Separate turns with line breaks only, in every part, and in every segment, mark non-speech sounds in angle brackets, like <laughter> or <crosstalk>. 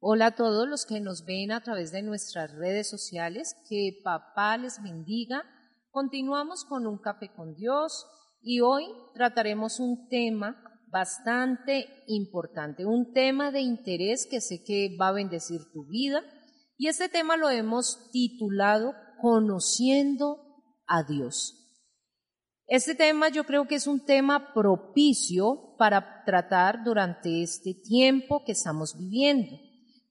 Hola a todos los que nos ven a través de nuestras redes sociales. Que papá les bendiga. Continuamos con un café con Dios y hoy trataremos un tema bastante importante, un tema de interés que sé que va a bendecir tu vida. Y este tema lo hemos titulado Conociendo a Dios. Este tema yo creo que es un tema propicio para tratar durante este tiempo que estamos viviendo.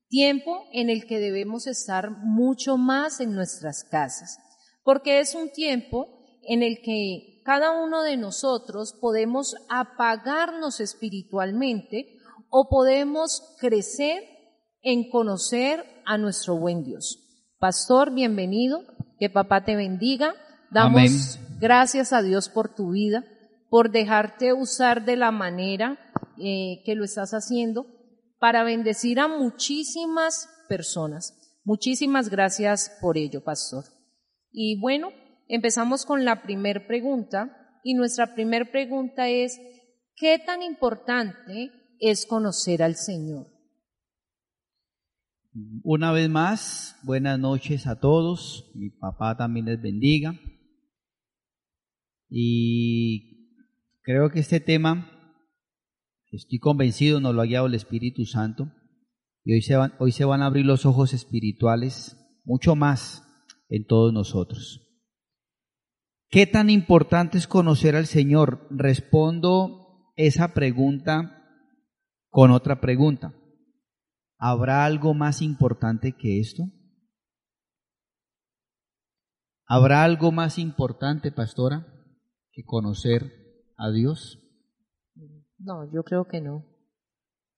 Tiempo en el que debemos estar mucho más en nuestras casas, porque es un tiempo en el que cada uno de nosotros podemos apagarnos espiritualmente o podemos crecer en conocer a nuestro buen Dios. Pastor, bienvenido, que papá te bendiga. Damos gracias a Dios por tu vida, por dejarte usar de la manera eh, que lo estás haciendo para bendecir a muchísimas personas. Muchísimas gracias por ello, pastor. Y bueno, empezamos con la primer pregunta y nuestra primer pregunta es, ¿qué tan importante es conocer al Señor?
Una vez más, buenas noches a todos. Mi papá también les bendiga. Y creo que este tema, estoy convencido, nos lo ha guiado el Espíritu Santo. Y hoy se, van, hoy se van a abrir los ojos espirituales mucho más en todos nosotros. ¿Qué tan importante es conocer al Señor? Respondo esa pregunta con otra pregunta. ¿Habrá algo más importante que esto? ¿Habrá algo más importante, pastora? que conocer a Dios?
No, yo creo que no.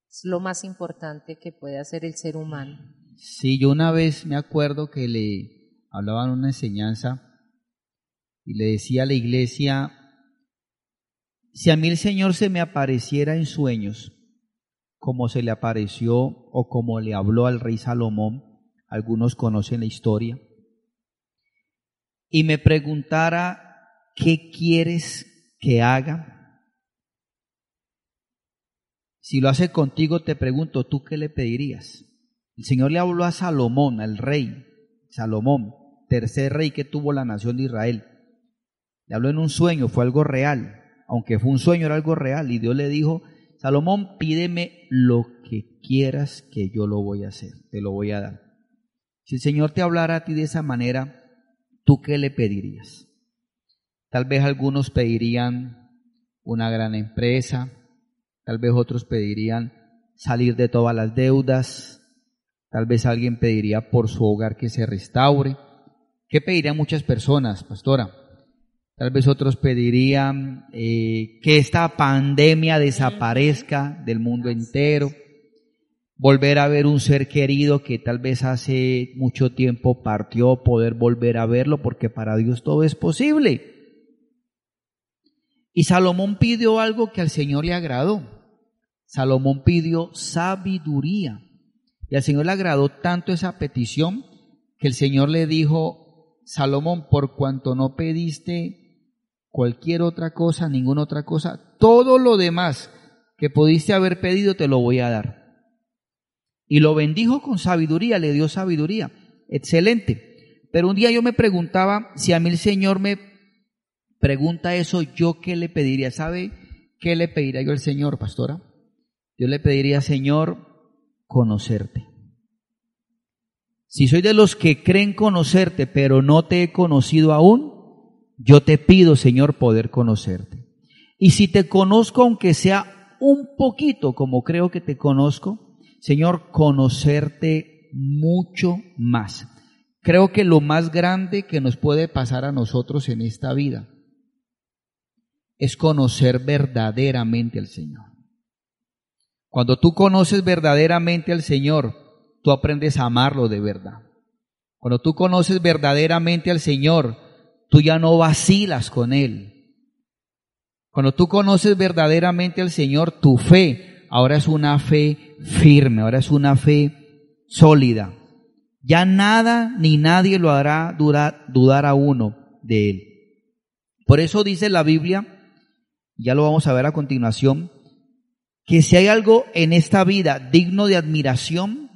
Es lo más importante que puede hacer el ser humano.
Sí, yo una vez me acuerdo que le hablaban una enseñanza y le decía a la iglesia, si a mí el Señor se me apareciera en sueños, como se le apareció o como le habló al rey Salomón, algunos conocen la historia, y me preguntara ¿qué quieres que haga? Si lo hace contigo, te pregunto, ¿tú qué le pedirías? El Señor le habló a Salomón, al rey, Salomón, tercer rey que tuvo la nación de Israel. Le habló en un sueño, fue algo real. Aunque fue un sueño, era algo real. Y Dios le dijo, Salomón, pídeme lo que quieras que yo lo voy a hacer, te lo voy a dar. Si el Señor te hablara a ti de esa manera, ¿tú qué le pedirías? Tal vez algunos pedirían una gran empresa, tal vez otros pedirían salir de todas las deudas, tal vez alguien pediría por su hogar que se restaure. ¿Qué pedirían muchas personas, pastora? Tal vez otros pedirían eh, que esta pandemia desaparezca del mundo entero, volver a ver un ser querido que tal vez hace mucho tiempo partió, poder volver a verlo, porque para Dios todo es posible. Y Salomón pidió algo que al Señor le agradó. Salomón pidió sabiduría. Y al Señor le agradó tanto esa petición que el Señor le dijo, Salomón, por cuanto no pediste cualquier otra cosa, ninguna otra cosa, todo lo demás que pudiste haber pedido te lo voy a dar. Y lo bendijo con sabiduría, le dio sabiduría. Excelente. Pero un día yo me preguntaba si a mí el Señor me pregunta eso, ¿yo qué le pediría? ¿Sabe qué le pediría yo al Señor, pastora? Yo le pediría, Señor, conocerte. Si soy de los que creen conocerte, pero no te he conocido aún, yo te pido, Señor, poder conocerte. Y si te conozco, aunque sea un poquito, como creo que te conozco, Señor, conocerte mucho más. Creo que lo más grande que nos puede pasar a nosotros en esta vida es conocer verdaderamente al Señor. Cuando tú conoces verdaderamente al Señor, tú aprendes a amarlo de verdad. Cuando tú conoces verdaderamente al Señor, tú ya no vacilas con Él. Cuando tú conoces verdaderamente al Señor, tu fe ahora es una fe firme, ahora es una fe sólida. Ya nada ni nadie lo hará dudar, dudar a uno de Él. Por eso dice la Biblia, ya lo vamos a ver a continuación, que si hay algo en esta vida digno de admiración,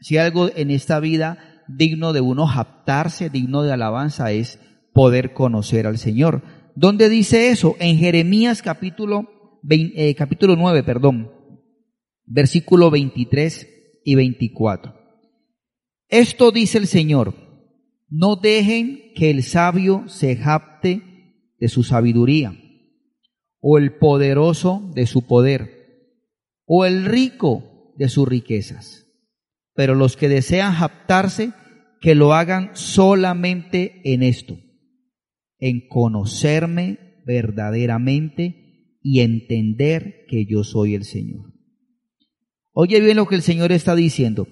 Si algo en esta vida digno de uno japtarse, digno de alabanza, es poder conocer al Señor. ¿Dónde dice eso? En Jeremías capítulo, eh, capítulo 9, perdón, versículo 23 y 24. Esto dice el Señor, no dejen que el sabio se japte de su sabiduría, o el poderoso de su poder, o el rico de sus riquezas. Pero los que desean japtarse, que lo hagan solamente en esto, en conocerme verdaderamente y entender que yo soy el Señor. Oye bien lo que el Señor está diciendo.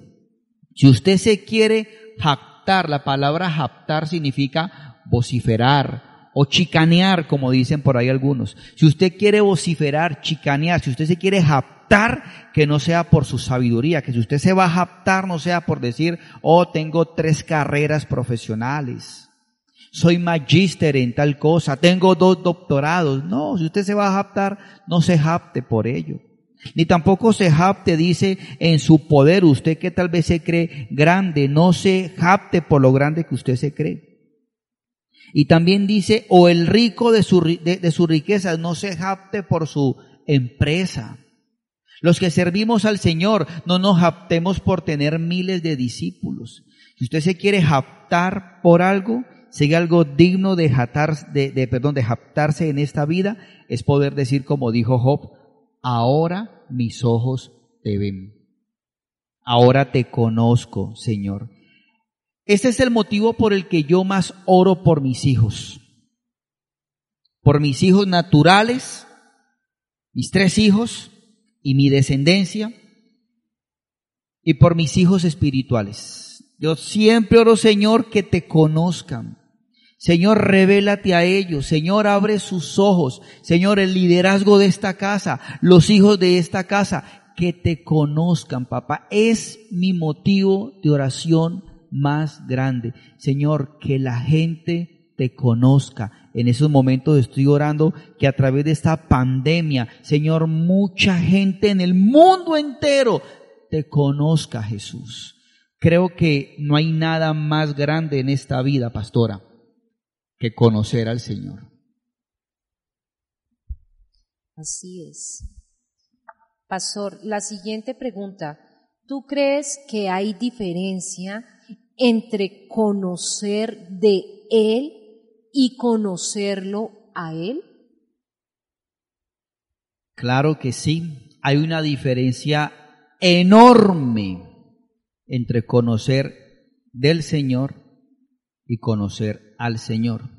Si usted se quiere jactar, la palabra jactar significa vociferar, o chicanear, como dicen por ahí algunos. Si usted quiere vociferar, chicanear, si usted se quiere que no sea por su sabiduría, que si usted se va a japtar, no sea por decir, oh, tengo tres carreras profesionales, soy magíster en tal cosa, tengo dos doctorados. No, si usted se va a japtar, no se japte por ello. Ni tampoco se japte, dice, en su poder. Usted que tal vez se cree grande, no se japte por lo grande que usted se cree. Y también dice, o el rico de su, de, su riqueza no se japte por su empresa. Los que servimos al Señor no nos japtemos por tener miles de discípulos. Si usted se quiere japtar por algo, sigue algo digno de, de, de, perdón, de japtarse en esta vida, es poder decir como dijo Job, ahora mis ojos te ven. Ahora te conozco, Señor. Este es el motivo por el que yo más oro por mis hijos. Por mis hijos naturales, mis tres hijos y mi descendencia, y por mis hijos espirituales. Yo siempre oro, Señor, que te conozcan. Señor, revélate a ellos. Señor, abre sus ojos. Señor, el liderazgo de esta casa, los hijos de esta casa, que te conozcan, papá. Es mi motivo de oración más grande. Señor, que la gente te conozca. En esos momentos estoy orando que a través de esta pandemia, Señor, mucha gente en el mundo entero te conozca, Jesús. Creo que no hay nada más grande en esta vida, pastora, que conocer al Señor.
Así es. Pastor, la siguiente pregunta. ¿Tú crees que hay diferencia entre conocer de Él y conocerlo a Él?
Claro que sí, hay una diferencia enorme entre conocer del Señor y conocer al Señor.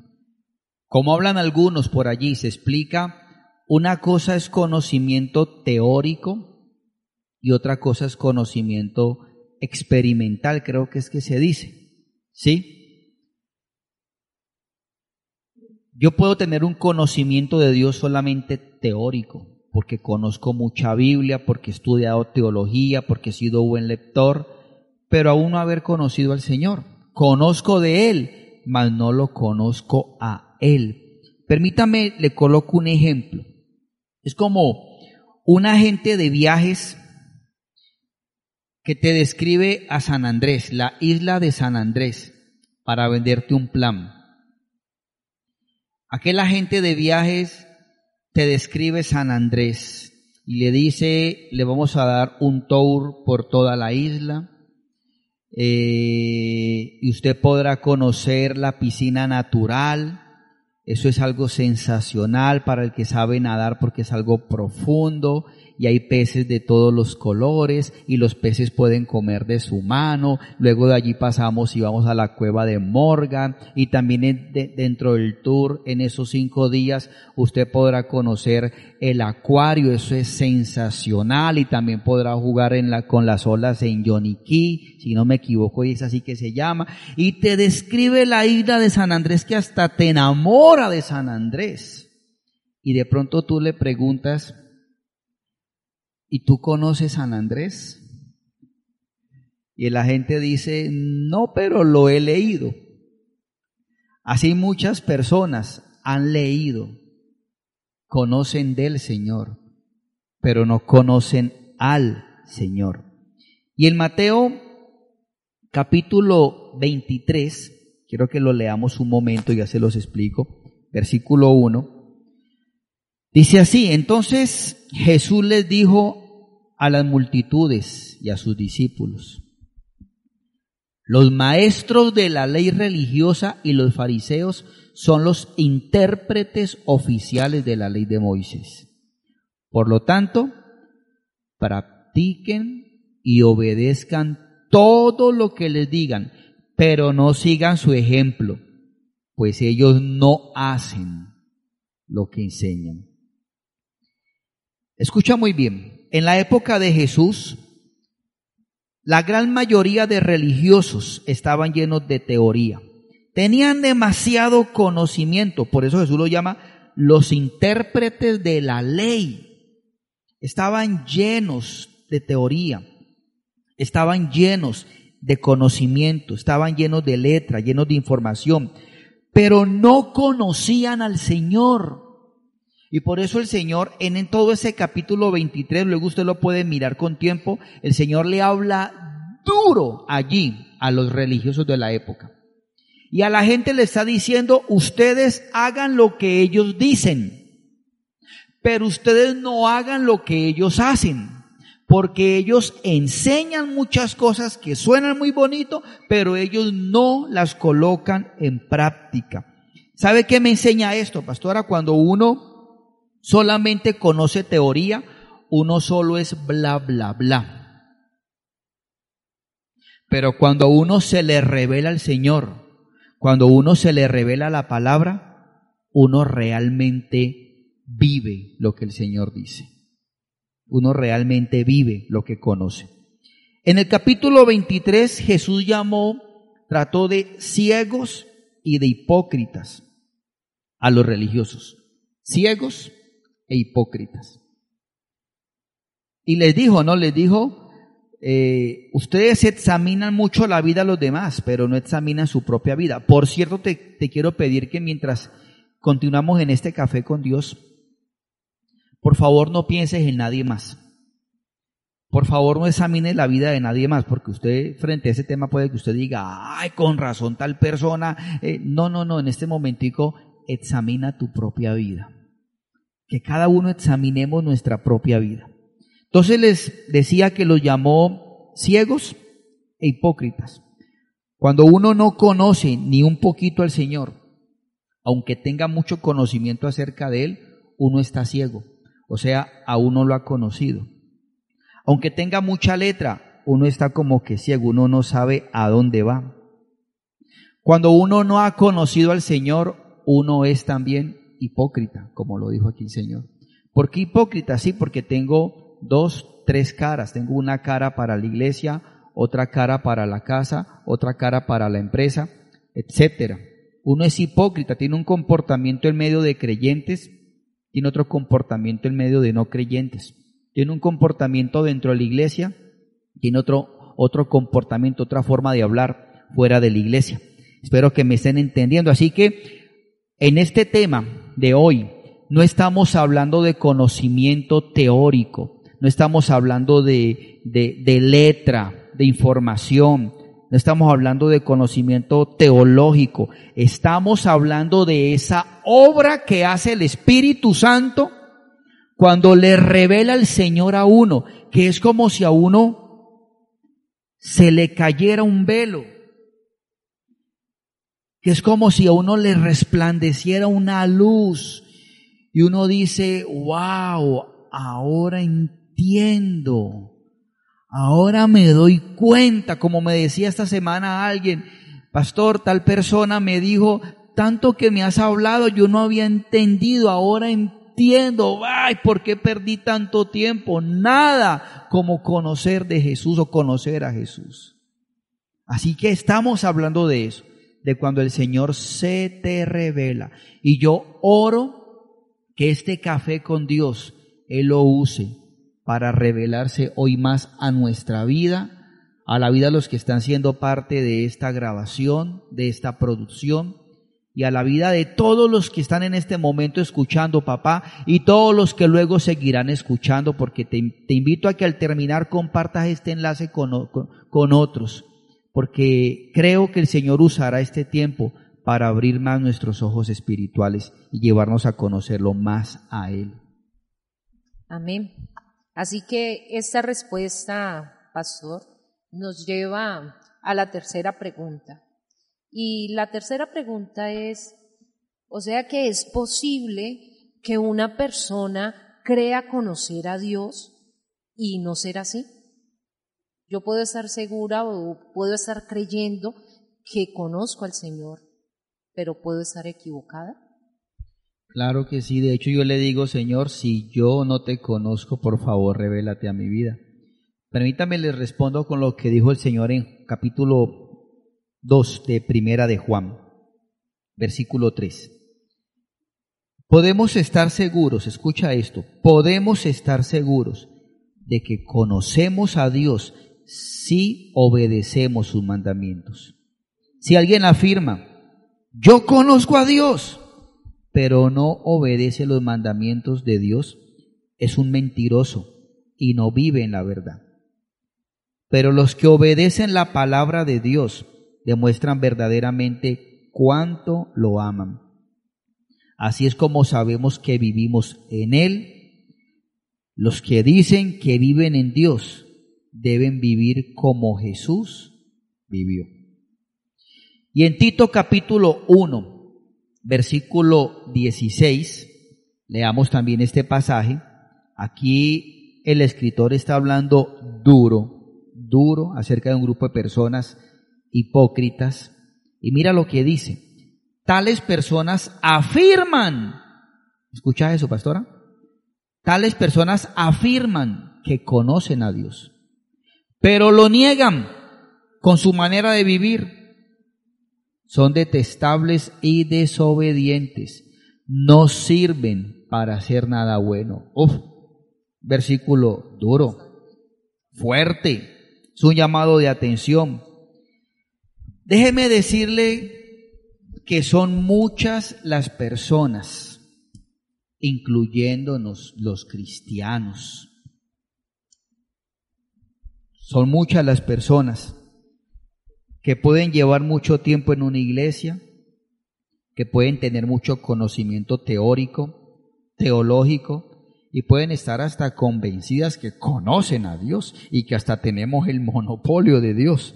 Como hablan algunos por allí, se explica, una cosa es conocimiento teórico y otra cosa es conocimiento experimental, creo que es que se dice. ¿Sí? Yo puedo tener un conocimiento de Dios solamente teórico, porque conozco mucha Biblia, porque he estudiado teología, porque he sido buen lector, pero aún no haber conocido al Señor. Conozco de Él, mas no lo conozco a Él. Permítame, le coloco un ejemplo. Es como un agente de viajes que te describe a San Andrés, la isla de San Andrés, para venderte un plan. Aquel agente de viajes te describe San Andrés y le dice, le vamos a dar un tour por toda la isla eh, y usted podrá conocer la piscina natural. Eso es algo sensacional para el que sabe nadar porque es algo profundo y hay peces de todos los colores y los peces pueden comer de su mano. Luego de allí pasamos y vamos a la cueva de Morgan y también dentro del tour en esos cinco días usted podrá conocer el acuario, eso es sensacional y también podrá jugar en la, con las olas en Key, si no me equivoco y es así que se llama, y te describe la isla de San Andrés que hasta te enamora de San Andrés. Y de pronto tú le preguntas, ¿y tú conoces San Andrés? Y la gente dice, no, pero lo he leído. Así muchas personas han leído, conocen del Señor, pero no conocen al Señor. Y en Mateo capítulo 23, quiero que lo leamos un momento, ya se los explico, versículo 1. Dice así, entonces Jesús les dijo a las multitudes y a sus discípulos, los maestros de la ley religiosa y los fariseos son los intérpretes oficiales de la ley de Moisés. Por lo tanto, practiquen y obedezcan todo lo que les digan, pero no sigan su ejemplo, pues ellos no hacen lo que enseñan. Escucha muy bien, en la época de Jesús, la gran mayoría de religiosos estaban llenos de teoría. Tenían demasiado conocimiento, por eso Jesús lo llama los intérpretes de la ley. Estaban llenos de teoría, estaban llenos de conocimiento, estaban llenos de letra, llenos de información, pero no conocían al Señor. Y por eso el Señor, en, todo ese capítulo 23, luego usted lo puede mirar con tiempo, el Señor le habla duro allí a los religiosos de la época. Y a la gente le está diciendo, ustedes hagan lo que ellos dicen, pero ustedes no hagan lo que ellos hacen, porque ellos enseñan muchas cosas que suenan muy bonito, pero ellos no las colocan en práctica. ¿Sabe qué me enseña esto, pastora? Cuando uno solamente conoce teoría, uno solo es bla, bla, bla. Pero cuando uno se le revela al Señor, cuando uno se le revela la palabra, uno realmente vive lo que el Señor dice. Uno realmente vive lo que conoce. En el capítulo 23 Jesús llamó, trató de ciegos y de hipócritas a los religiosos. Ciegos e hipócritas. Y les dijo, ¿no? Les dijo, eh, ustedes examinan mucho la vida de los demás, pero no examinan su propia vida. Por cierto, te, te quiero pedir que mientras continuamos en este café con Dios, por favor no pienses en nadie más. Por favor no examine la vida de nadie más, porque usted frente a ese tema puede que usted diga, ay, con razón tal persona. Eh, no, no, no, en este momentico examina tu propia vida que cada uno examinemos nuestra propia vida. Entonces les decía que los llamó ciegos e hipócritas. Cuando uno no conoce ni un poquito al Señor, aunque tenga mucho conocimiento acerca de Él, uno está ciego. O sea, aún no lo ha conocido. Aunque tenga mucha letra, uno está como que ciego, uno no sabe a dónde va. Cuando uno no ha conocido al Señor, uno es también hipócrita, como lo dijo aquí el Señor. ¿Por qué hipócrita? Sí, porque tengo dos, tres caras. Tengo una cara para la iglesia, otra cara para la casa, otra cara para la empresa, etcétera. Uno es hipócrita, tiene un comportamiento en medio de creyentes, tiene otro comportamiento en medio de no creyentes. Tiene un comportamiento dentro de la iglesia, tiene otro, otro comportamiento, otra forma de hablar fuera de la iglesia. Espero que me estén entendiendo. Así que en este tema de hoy. No estamos hablando de conocimiento teórico, no estamos hablando de, de, letra, de información, no estamos hablando de conocimiento teológico, estamos hablando de esa obra que hace el Espíritu Santo cuando le revela el Señor a uno, que es como si a uno se le cayera un velo que es como si a uno le resplandeciera una luz y uno dice, wow, ahora entiendo, ahora me doy cuenta, como me decía esta semana alguien, pastor, tal persona me dijo, tanto que me has hablado, yo no había entendido, ahora entiendo, ay, ¿por qué perdí tanto tiempo? Nada como conocer de Jesús o conocer a Jesús. Así que estamos hablando de eso de cuando el Señor se te revela. Y yo oro que este café con Dios Él lo use para revelarse hoy más a nuestra vida, a la vida de los que están siendo parte de esta grabación, de esta producción, y a la vida de todos los que están en este momento escuchando, papá, y todos los que luego seguirán escuchando, porque te, invito a que al terminar compartas este enlace con, con otros porque creo que el Señor usará este tiempo para abrir más nuestros ojos espirituales y llevarnos a conocerlo más a Él.
Amén. Así que esta respuesta, pastor, nos lleva a la tercera pregunta. Y la tercera pregunta es, o sea que es posible que una persona crea conocer a Dios y no ser así. Yo puedo estar segura o puedo estar creyendo que conozco al Señor, pero puedo estar equivocada.
Claro que sí, de hecho yo le digo, Señor, si yo no te conozco, por favor, revélate a mi vida. Permítame le respondo con lo que dijo el Señor en capítulo 2 de Primera de Juan, versículo 3. Podemos estar seguros, escucha esto, podemos estar seguros de que conocemos a Dios si obedecemos sus mandamientos. Si alguien afirma, yo conozco a Dios, pero no obedece los mandamientos de Dios, es un mentiroso y no vive en la verdad. Pero los que obedecen la palabra de Dios demuestran verdaderamente cuánto lo aman. Así es como sabemos que vivimos en Él. Los que dicen que viven en Dios deben vivir como Jesús vivió. Y en Tito capítulo 1, versículo 16, leamos también este pasaje. Aquí el escritor está hablando duro, duro acerca de un grupo de personas hipócritas. Y mira lo que dice. Tales personas afirman, escucha eso, pastora. Tales personas afirman que conocen a Dios, pero lo niegan con su manera de vivir son detestables y desobedientes, no sirven para hacer nada bueno. Uf, versículo duro, fuerte, es un llamado de atención. Déjeme decirle que son muchas las personas, incluyéndonos los cristianos. Son muchas las personas que pueden llevar mucho tiempo en una iglesia, que pueden tener mucho conocimiento teórico, teológico, y pueden estar hasta convencidas que conocen a Dios y que hasta tenemos el monopolio de Dios,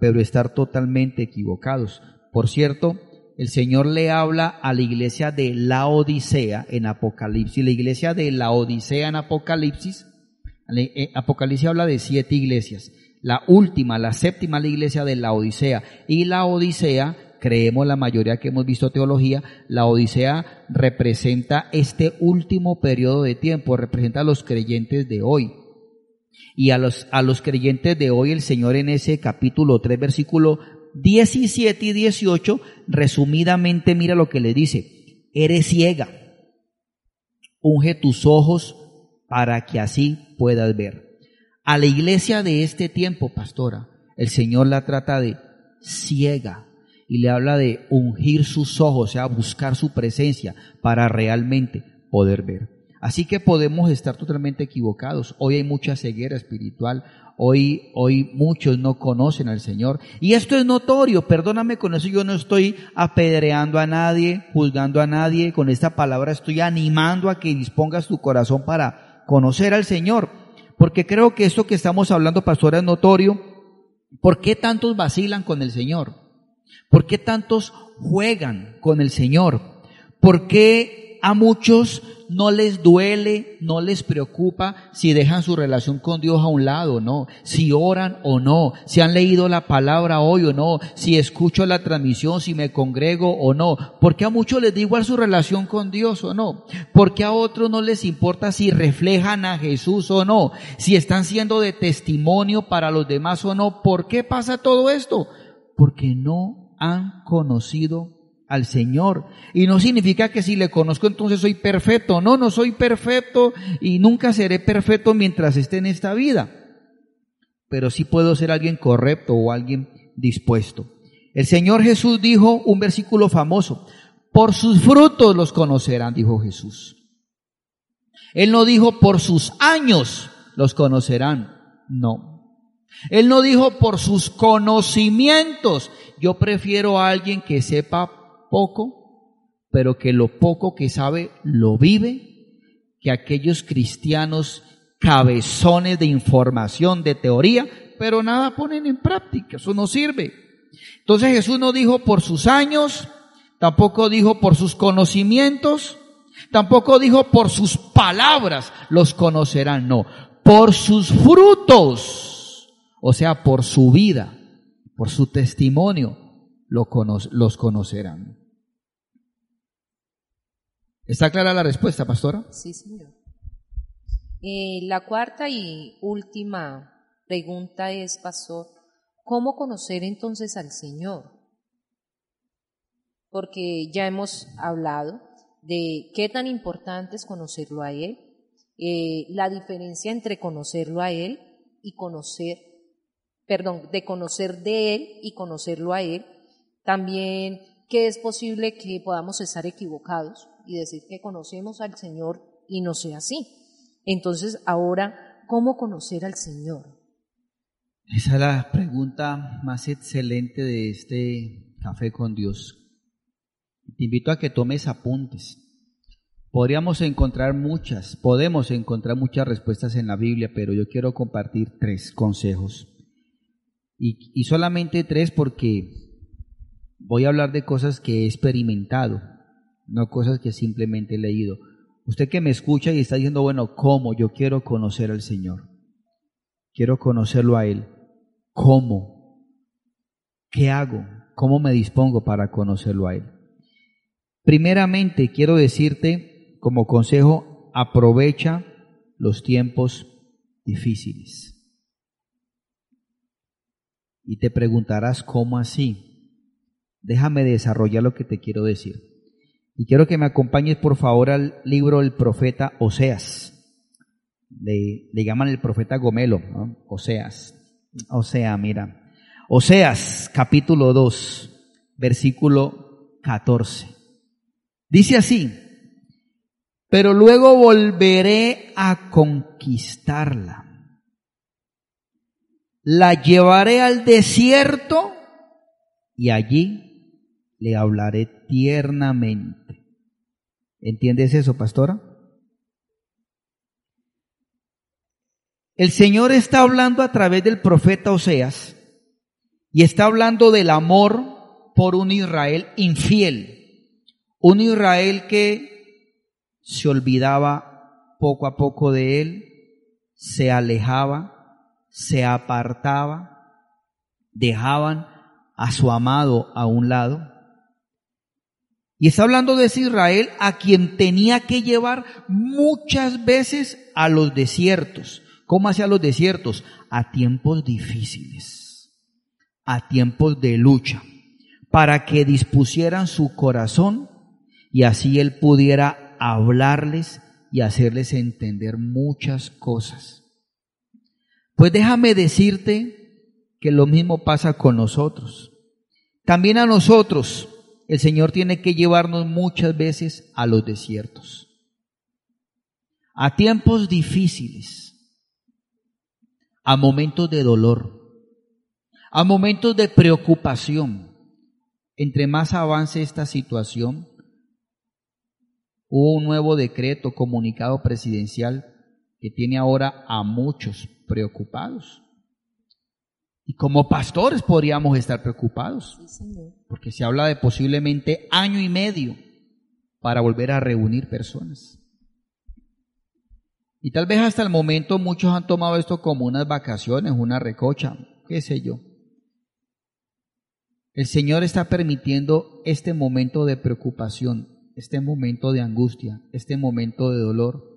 pero estar totalmente equivocados. Por cierto, el Señor le habla a la iglesia de la Odisea en Apocalipsis. La iglesia de la Odisea en Apocalipsis, Apocalipsis habla de siete iglesias la última, la séptima, la iglesia de la Odisea. Y la Odisea, creemos la mayoría que hemos visto teología, la Odisea representa este último periodo de tiempo, representa a los creyentes de hoy. Y a los, a los creyentes de hoy el Señor en ese capítulo 3, versículo 17 y 18, resumidamente mira lo que le dice, eres ciega, unge tus ojos para que así puedas ver. A la iglesia de este tiempo, pastora, el Señor la trata de ciega y le habla de ungir sus ojos, o sea, buscar su presencia para realmente poder ver. Así que podemos estar totalmente equivocados. Hoy hay mucha ceguera espiritual. Hoy, hoy muchos no conocen al Señor. Y esto es notorio. Perdóname con eso. Yo no estoy apedreando a nadie, juzgando a nadie. Con esta palabra estoy animando a que dispongas tu corazón para conocer al Señor porque creo que esto que estamos hablando, pastor, es notorio. ¿Por qué tantos vacilan con el Señor? ¿Por qué tantos juegan con el Señor? ¿Por qué a muchos no les duele, no les preocupa si dejan su relación con Dios a un lado, no, si oran o no, si han leído la palabra hoy o no, si escucho la transmisión, si me congrego o no, porque a muchos les da igual su relación con Dios o no, porque a otros no les importa si reflejan a Jesús o no, si están siendo de testimonio para los demás o no, ¿por qué pasa todo esto? Porque no han conocido al Señor. Y no significa que si le conozco entonces soy perfecto. No, no soy perfecto y nunca seré perfecto mientras esté en esta vida. Pero sí puedo ser alguien correcto o alguien dispuesto. El Señor Jesús dijo un versículo famoso, por sus frutos los conocerán, dijo Jesús. Él no dijo por sus años los conocerán, no. Él no dijo por sus conocimientos. Yo prefiero a alguien que sepa poco, pero que lo poco que sabe lo vive, que aquellos cristianos cabezones de información, de teoría, pero nada ponen en práctica. Eso no sirve. Entonces Jesús no dijo por sus años, tampoco dijo por sus conocimientos, tampoco dijo por sus palabras los conocerán, no, por sus frutos o sea, por su vida, por su testimonio, los conocerán. ¿Está clara la respuesta, pastora?
Sí, señor. Eh, la cuarta y última pregunta es, pastor, ¿cómo conocer entonces al Señor? Porque ya hemos hablado de qué tan importante es conocerlo a Él, eh, la diferencia entre conocerlo a Él y conocer perdón, de conocer de Él y conocerlo a Él. También que es posible que podamos estar equivocados y decir que conocemos al Señor y no sea así. Entonces, ahora, ¿cómo conocer al Señor?
Esa es la pregunta más excelente de este café con Dios. Te invito a que tomes apuntes. Podríamos encontrar muchas, podemos encontrar muchas respuestas en la Biblia, pero yo quiero compartir tres consejos y, solamente tres porque voy a hablar de cosas que he experimentado, no cosas que simplemente he leído. Usted que me escucha y está diciendo, bueno, ¿cómo? Yo quiero conocer al Señor. Quiero conocerlo a Él. ¿Cómo? ¿Qué hago? ¿Cómo me dispongo para conocerlo a Él? Primeramente, quiero decirte como consejo, aprovecha los tiempos difíciles. Y te preguntarás, ¿cómo así? Déjame desarrollar lo que te quiero decir. Y quiero que me acompañes por favor al libro del profeta Oseas. Le, llaman el profeta Gomelo, Oseas. Osea, mira. Oseas, capítulo 2, versículo 14. Dice así, pero luego volveré a conquistarla la llevaré al desierto y allí le hablaré tiernamente. ¿Entiendes eso, pastora? El Señor está hablando a través del profeta Oseas y está hablando del amor por un Israel infiel, un Israel que se olvidaba poco a poco de él, se alejaba, se apartaba, dejaban a su amado a un lado. Y está hablando de ese Israel a quien tenía que llevar muchas veces a los desiertos. ¿Cómo hacia los desiertos? A tiempos difíciles, a tiempos de lucha, para que dispusieran su corazón y así él pudiera hablarles y hacerles entender muchas cosas. Pues déjame decirte que lo mismo pasa con nosotros. También a nosotros el Señor tiene que llevarnos muchas veces a los desiertos, a tiempos difíciles, a momentos de dolor, a momentos de preocupación. Entre más avance esta situación, hubo un nuevo decreto comunicado presidencial que tiene ahora a muchos preocupados. Y como pastores podríamos estar preocupados, porque se habla de posiblemente año y medio para volver a reunir personas. Y tal vez hasta el momento muchos han tomado esto como unas vacaciones, una recocha, qué sé yo. El Señor está permitiendo este momento de preocupación, este momento de angustia, este momento de dolor,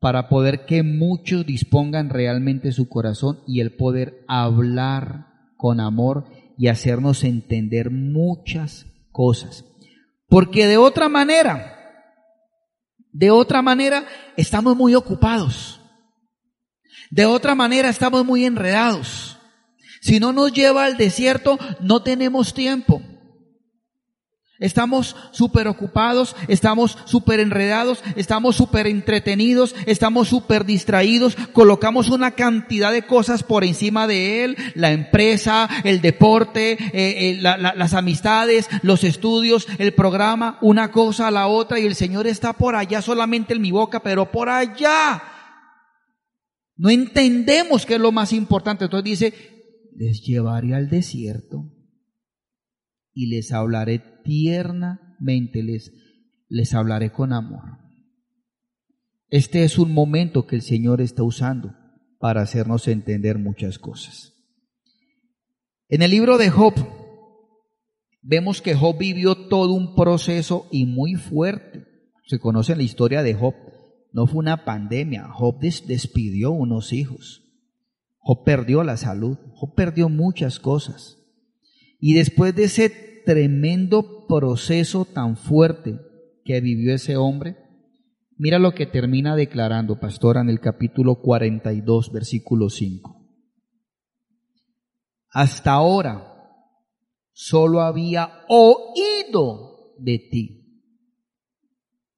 para poder que muchos dispongan realmente su corazón y el poder hablar con amor y hacernos entender muchas cosas. Porque de otra manera, de otra manera estamos muy ocupados. De otra manera estamos muy enredados. Si no nos lleva al desierto, no tenemos tiempo. Estamos súper ocupados, estamos súper enredados, estamos súper entretenidos, estamos súper distraídos, colocamos una cantidad de cosas por encima de él, la empresa, el deporte, eh, eh, las amistades, los estudios, el programa, una cosa a la otra y el Señor está por allá solamente en mi boca, pero por allá. No entendemos qué es lo más importante. Entonces dice, les llevaré al desierto y les hablaré tiernamente, les, les hablaré con amor. Este es un momento que el Señor está usando para hacernos entender muchas cosas. En el libro de Job, vemos que Job vivió todo un proceso y muy fuerte. Se conoce la historia de Job. No fue una pandemia. Job despidió unos hijos. Job perdió la salud. Job perdió muchas cosas. Y después de ese tremendo proceso tan fuerte que vivió ese hombre, mira lo que termina declarando, pastora, en el capítulo 42, versículo 5. Hasta ahora solo había oído de ti,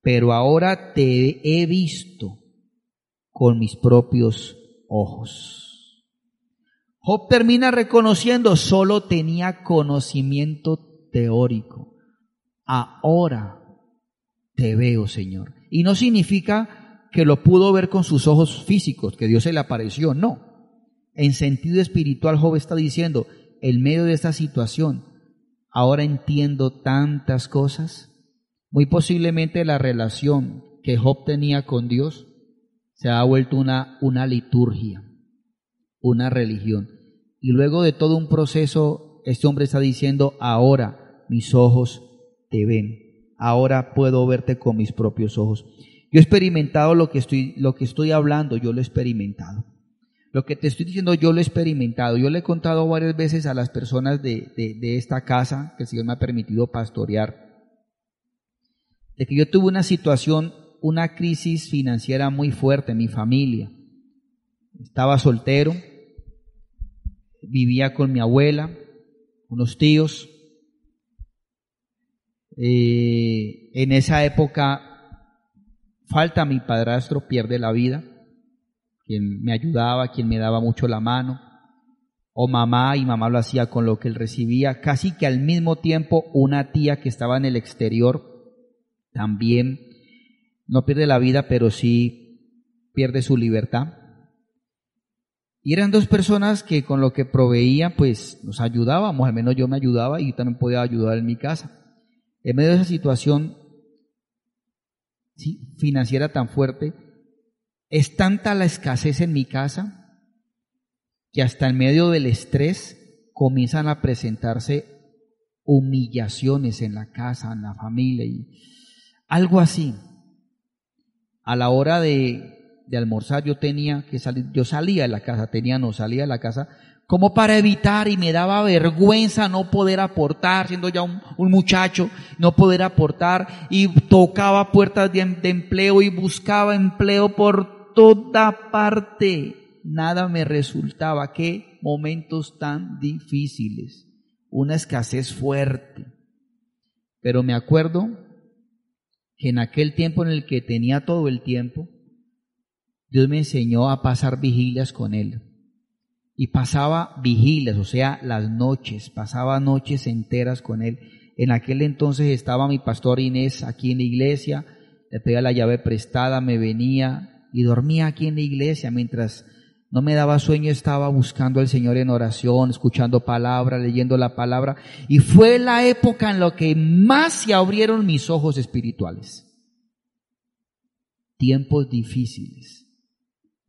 pero ahora te he visto con mis propios ojos. Job termina reconociendo, solo tenía conocimiento teórico. Ahora te veo, Señor. Y no significa que lo pudo ver con sus ojos físicos, que Dios se le apareció, no. En sentido espiritual, Job está diciendo, en medio de esta situación, ahora entiendo tantas cosas. Muy posiblemente la relación que Job tenía con Dios se ha vuelto una, una liturgia una religión. Y luego de todo un proceso, este hombre está diciendo, ahora mis ojos te ven, ahora puedo verte con mis propios ojos. Yo he experimentado lo que estoy, lo que estoy hablando, yo lo he experimentado. Lo que te estoy diciendo, yo lo he experimentado. Yo le he contado varias veces a las personas de, de, de esta casa que el Señor me ha permitido pastorear, de que yo tuve una situación, una crisis financiera muy fuerte en mi familia. Estaba soltero, vivía con mi abuela, unos tíos. Eh, en esa época falta mi padrastro, pierde la vida, quien me ayudaba, quien me daba mucho la mano, o mamá, y mamá lo hacía con lo que él recibía, casi que al mismo tiempo una tía que estaba en el exterior también no pierde la vida, pero sí pierde su libertad. Y eran dos personas que con lo que proveía, pues nos ayudábamos, al menos yo me ayudaba y también podía ayudar en mi casa. En medio de esa situación financiera tan fuerte, es tanta la escasez en mi casa que hasta en medio del estrés comienzan a presentarse humillaciones en la casa, en la familia y algo así. A la hora de de almorzar, yo tenía que salir, yo salía de la casa, tenía no salía de la casa, como para evitar y me daba vergüenza no poder aportar, siendo ya un, muchacho, no poder aportar y tocaba puertas de, de empleo y buscaba empleo por toda parte. Nada me resultaba. Qué momentos tan difíciles. Una escasez fuerte. Pero me acuerdo que en aquel tiempo en el que tenía todo el tiempo, Dios me enseñó a pasar vigilias con Él. Y pasaba vigilias, o sea, las noches, pasaba noches enteras con Él. En aquel entonces estaba mi pastor Inés aquí en la iglesia, le pedía la llave prestada, me venía y dormía aquí en la iglesia mientras no me daba sueño, estaba buscando al Señor en oración, escuchando palabra, leyendo la palabra. Y fue la época en la que más se abrieron mis ojos espirituales. Tiempos difíciles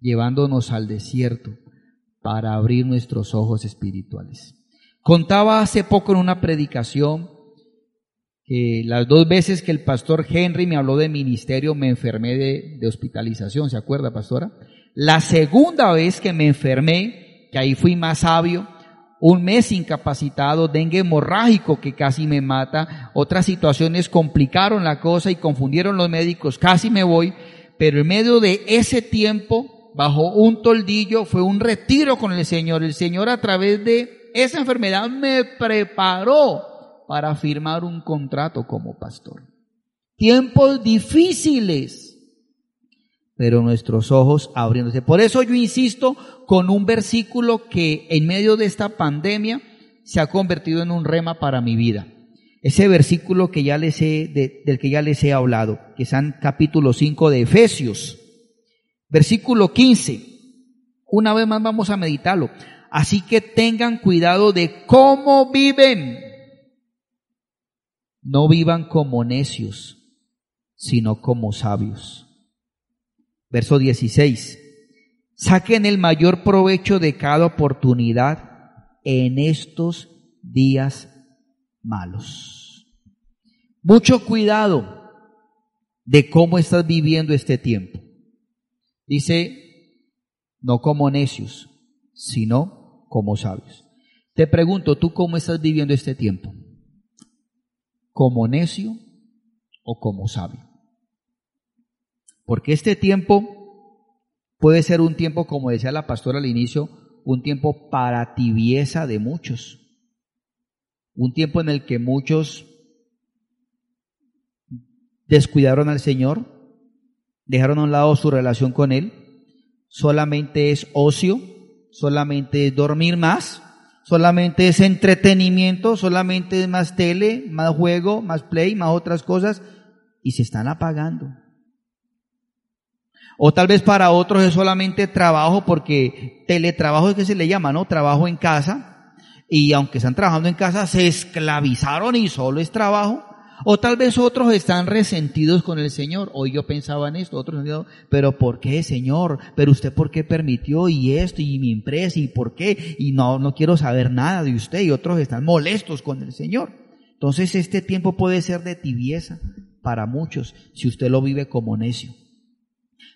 llevándonos al desierto para abrir nuestros ojos espirituales. Contaba hace poco en una predicación que las dos veces que el pastor Henry me habló de ministerio me enfermé de, hospitalización, ¿se acuerda, pastora? La segunda vez que me enfermé, que ahí fui más sabio, un mes incapacitado, dengue hemorrágico que casi me mata, otras situaciones complicaron la cosa y confundieron los médicos, casi me voy, pero en medio de ese tiempo bajo un toldillo, fue un retiro con el Señor. El Señor a través de esa enfermedad me preparó para firmar un contrato como pastor. Tiempos difíciles pero nuestros ojos abriéndose. Por eso yo insisto con un versículo que en medio de esta pandemia se ha convertido en un rema para mi vida. Ese versículo que ya les he, del que ya les he hablado, que es en capítulo 5 de Efesios, versículo 15. Una vez más vamos a meditarlo. Así que tengan cuidado de cómo viven. No vivan como necios, sino como sabios. Verso 16. Saquen el mayor provecho de cada oportunidad en estos días malos. Mucho cuidado de cómo estás viviendo este tiempo. Dice, no como necios, sino como sabios. Te pregunto, ¿tú cómo estás viviendo este tiempo? ¿Como necio o como sabio? Porque este tiempo puede ser un tiempo, como decía la pastora al inicio, un tiempo para tibieza de muchos. Un tiempo en el que muchos descuidaron al Señor, dejaron a un lado su relación con Él, solamente es ocio, solamente es dormir más, solamente es entretenimiento, solamente es más tele, más juego, más play, más otras cosas, y se están apagando. O tal vez para otros es solamente trabajo porque teletrabajo es que se le llama, ¿no? Trabajo en casa. Y aunque están trabajando en casa, se esclavizaron y solo es trabajo. O tal vez otros están resentidos con el Señor. Hoy yo pensaba en esto, otros han pero ¿por qué, Señor? Pero usted por qué permitió y esto y mi empresa y por qué? Y no, no quiero saber nada de usted y otros están molestos con el Señor. Entonces este tiempo puede ser de tibieza para muchos si usted lo vive como necio.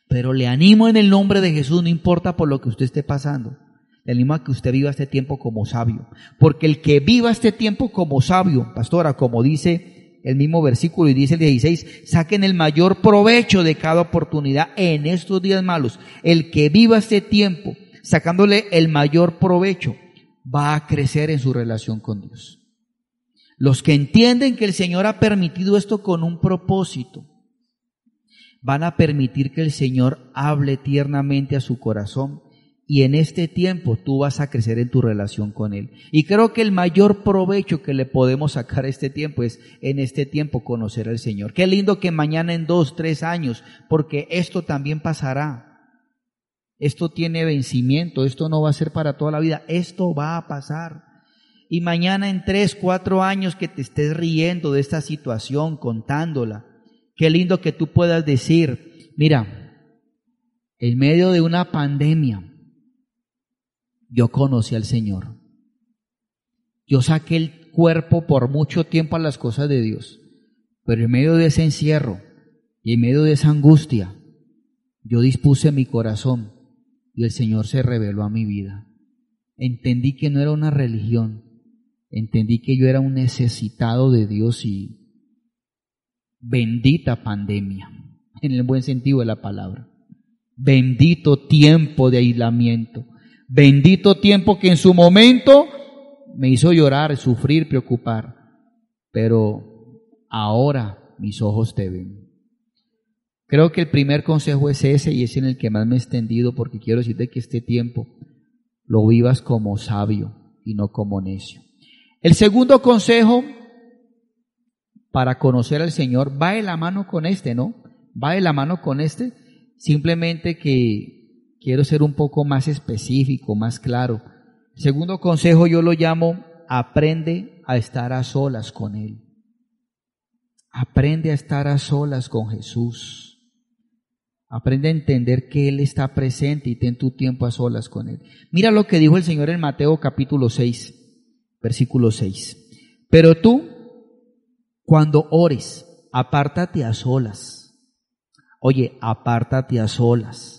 Pero le animo en el nombre de Jesús, no importa por lo que usted esté pasando. Le animo a que usted viva este tiempo como sabio. Porque el que viva este tiempo como sabio, pastora, como dice el mismo versículo y dice el 16, saquen el mayor provecho de cada oportunidad en estos días malos. El que viva este tiempo sacándole el mayor provecho va a crecer en su relación con Dios. Los que entienden que el Señor ha permitido esto con un propósito, van a permitir que el Señor hable tiernamente a su corazón y en este tiempo tú vas a crecer en tu relación con Él. Y creo que el mayor provecho que le podemos sacar a este tiempo es en este tiempo conocer al Señor. Qué lindo que mañana en dos, tres años, porque esto también pasará. Esto tiene vencimiento, esto no va a ser para toda la vida, esto va a pasar. Y mañana en tres, cuatro años que te estés riendo de esta situación, contándola, Qué lindo que tú puedas decir, mira, en medio de una pandemia, yo conocí al Señor. Yo saqué el cuerpo por mucho tiempo a las cosas de Dios, pero en medio de ese encierro y en medio de esa angustia, yo dispuse mi corazón y el Señor se reveló a mi vida. Entendí que no era una religión, entendí que yo era un necesitado de Dios y Bendita pandemia, en el buen sentido de la palabra. Bendito tiempo de aislamiento. Bendito tiempo que en su momento me hizo llorar, sufrir, preocupar. Pero ahora mis ojos te ven. Creo que el primer consejo es ese y es en el que más me he extendido porque quiero decirte que este tiempo lo vivas como sabio y no como necio. El segundo consejo para conocer al Señor va de la mano con este, ¿no? Va de la mano con este, simplemente que quiero ser un poco más específico, más claro. segundo consejo yo lo llamo aprende a estar a solas con Él. Aprende a estar a solas con Jesús. Aprende a entender que Él está presente y ten tu tiempo a solas con Él. Mira lo que dijo el Señor en Mateo capítulo 6, versículo 6. Pero tú, cuando ores, apártate a solas. Oye, apártate a solas.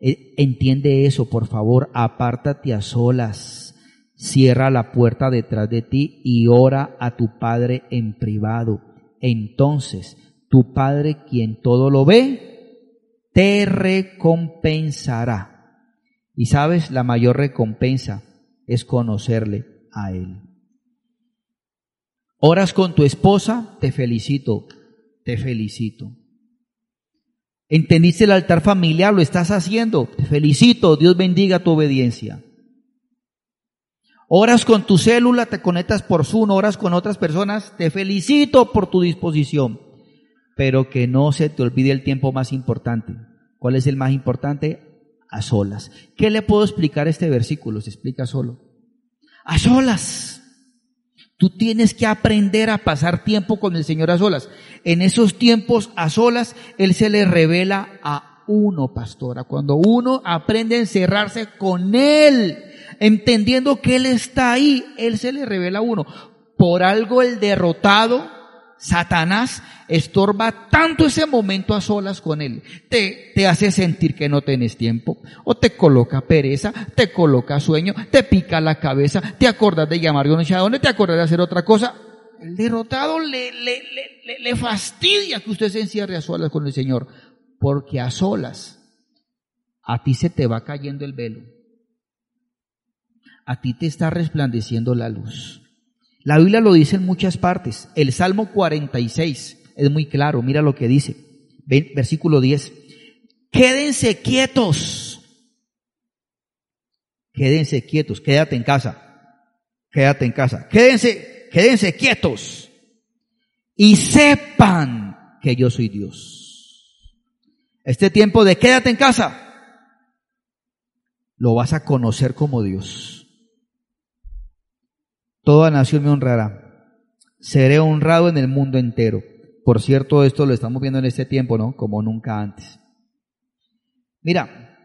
E, entiende eso, por favor, apártate a solas. Cierra la puerta detrás de ti y ora a tu Padre en privado. Entonces, tu Padre, quien todo lo ve, te recompensará. Y sabes, la mayor recompensa es conocerle a Él. Oras con tu esposa, te felicito, te felicito. ¿Entendiste el altar familiar? Lo estás haciendo. Te felicito, Dios bendiga tu obediencia. Oras con tu célula, te conectas por Zoom, oras con otras personas, te felicito por tu disposición. Pero que no se te olvide el tiempo más importante. ¿Cuál es el más importante? A solas. ¿Qué le puedo explicar a este versículo? Se explica solo. A solas. Tú tienes que aprender a pasar tiempo con el Señor a solas. En esos tiempos a solas, Él se le revela a uno, pastora. Cuando uno aprende a encerrarse con Él, entendiendo que Él está ahí, Él se le revela a uno. Por algo el derrotado Satanás estorba tanto ese momento a solas con él. Te, te hace sentir que no tienes tiempo. O te coloca pereza, te coloca sueño, te pica la cabeza, te acordas de llamar no sé a dónde, te acordas de hacer otra cosa. El derrotado le, le, le, le fastidia que usted se encierre a solas con el Señor. Porque a solas a ti se te va cayendo el velo. A ti te está resplandeciendo la luz. La Biblia lo dice en muchas partes. El Salmo 46 es muy claro. Mira lo que dice. Versículo 10. Quédense quietos. Quédense quietos. Quédate en casa. Quédate en casa. Quédense, quédense quietos. Y sepan que yo soy Dios. Este tiempo de quédate en casa, lo vas a conocer como Dios. Toda nación me honrará. Seré honrado en el mundo entero. Por cierto, esto lo estamos viendo en este tiempo, ¿no? Como nunca antes. Mira,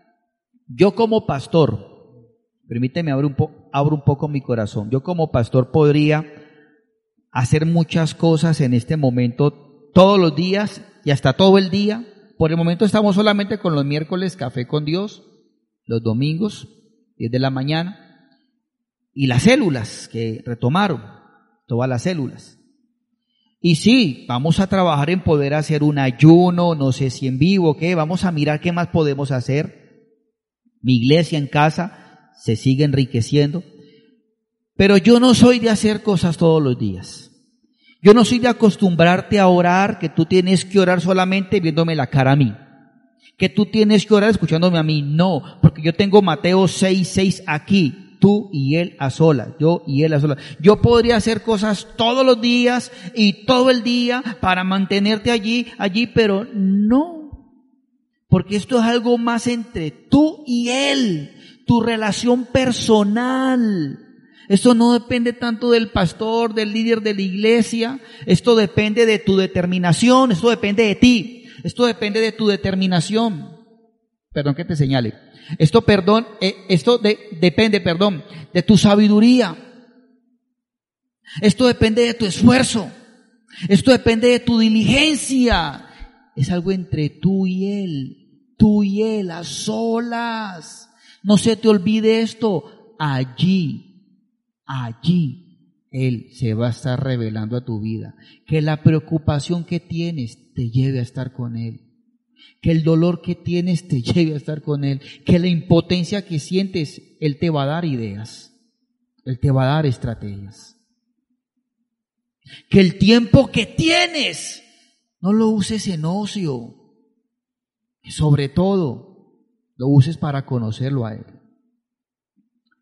yo como pastor, permíteme abrir un, abro un poco mi corazón, yo como pastor podría hacer muchas cosas en este momento, todos los días y hasta todo el día. Por el momento estamos solamente con los miércoles café con Dios, los domingos, 10 de la mañana y las células que retomaron, todas las células. Y sí, vamos a trabajar en poder hacer un ayuno, no sé si en vivo, qué, vamos a mirar qué más podemos hacer. Mi iglesia en casa se sigue enriqueciendo, pero yo no soy de hacer cosas todos los días. Yo no soy de acostumbrarte a orar, que tú tienes que orar solamente viéndome la cara a mí. Que tú tienes que orar escuchándome a mí. No, porque yo tengo Mateo 6, 6 aquí tú y él a solas, yo y él a solas. Yo podría hacer cosas todos los días y todo el día para mantenerte allí, allí, pero no. Porque esto es algo más entre tú y él, tu relación personal. Esto no depende tanto del pastor, del líder de la iglesia. Esto depende de tu determinación. Esto depende de ti. Esto depende de tu determinación. Perdón que te señale. Esto, perdón, eh, esto depende, perdón, de tu sabiduría. Esto depende de tu esfuerzo. Esto depende de tu diligencia. Es algo entre tú y Él. Tú y Él, a solas. No se te olvide esto. Allí, allí, Él se va a estar revelando a tu vida. Que la preocupación que tienes te lleve a estar con Él que el dolor que tienes te <laughs> lleve a estar con Él, que la impotencia que sientes, Él te va a dar ideas, Él te va a dar estrategias. Que el tiempo que tienes, no lo uses en ocio, sobre todo lo uses para conocerlo a Él.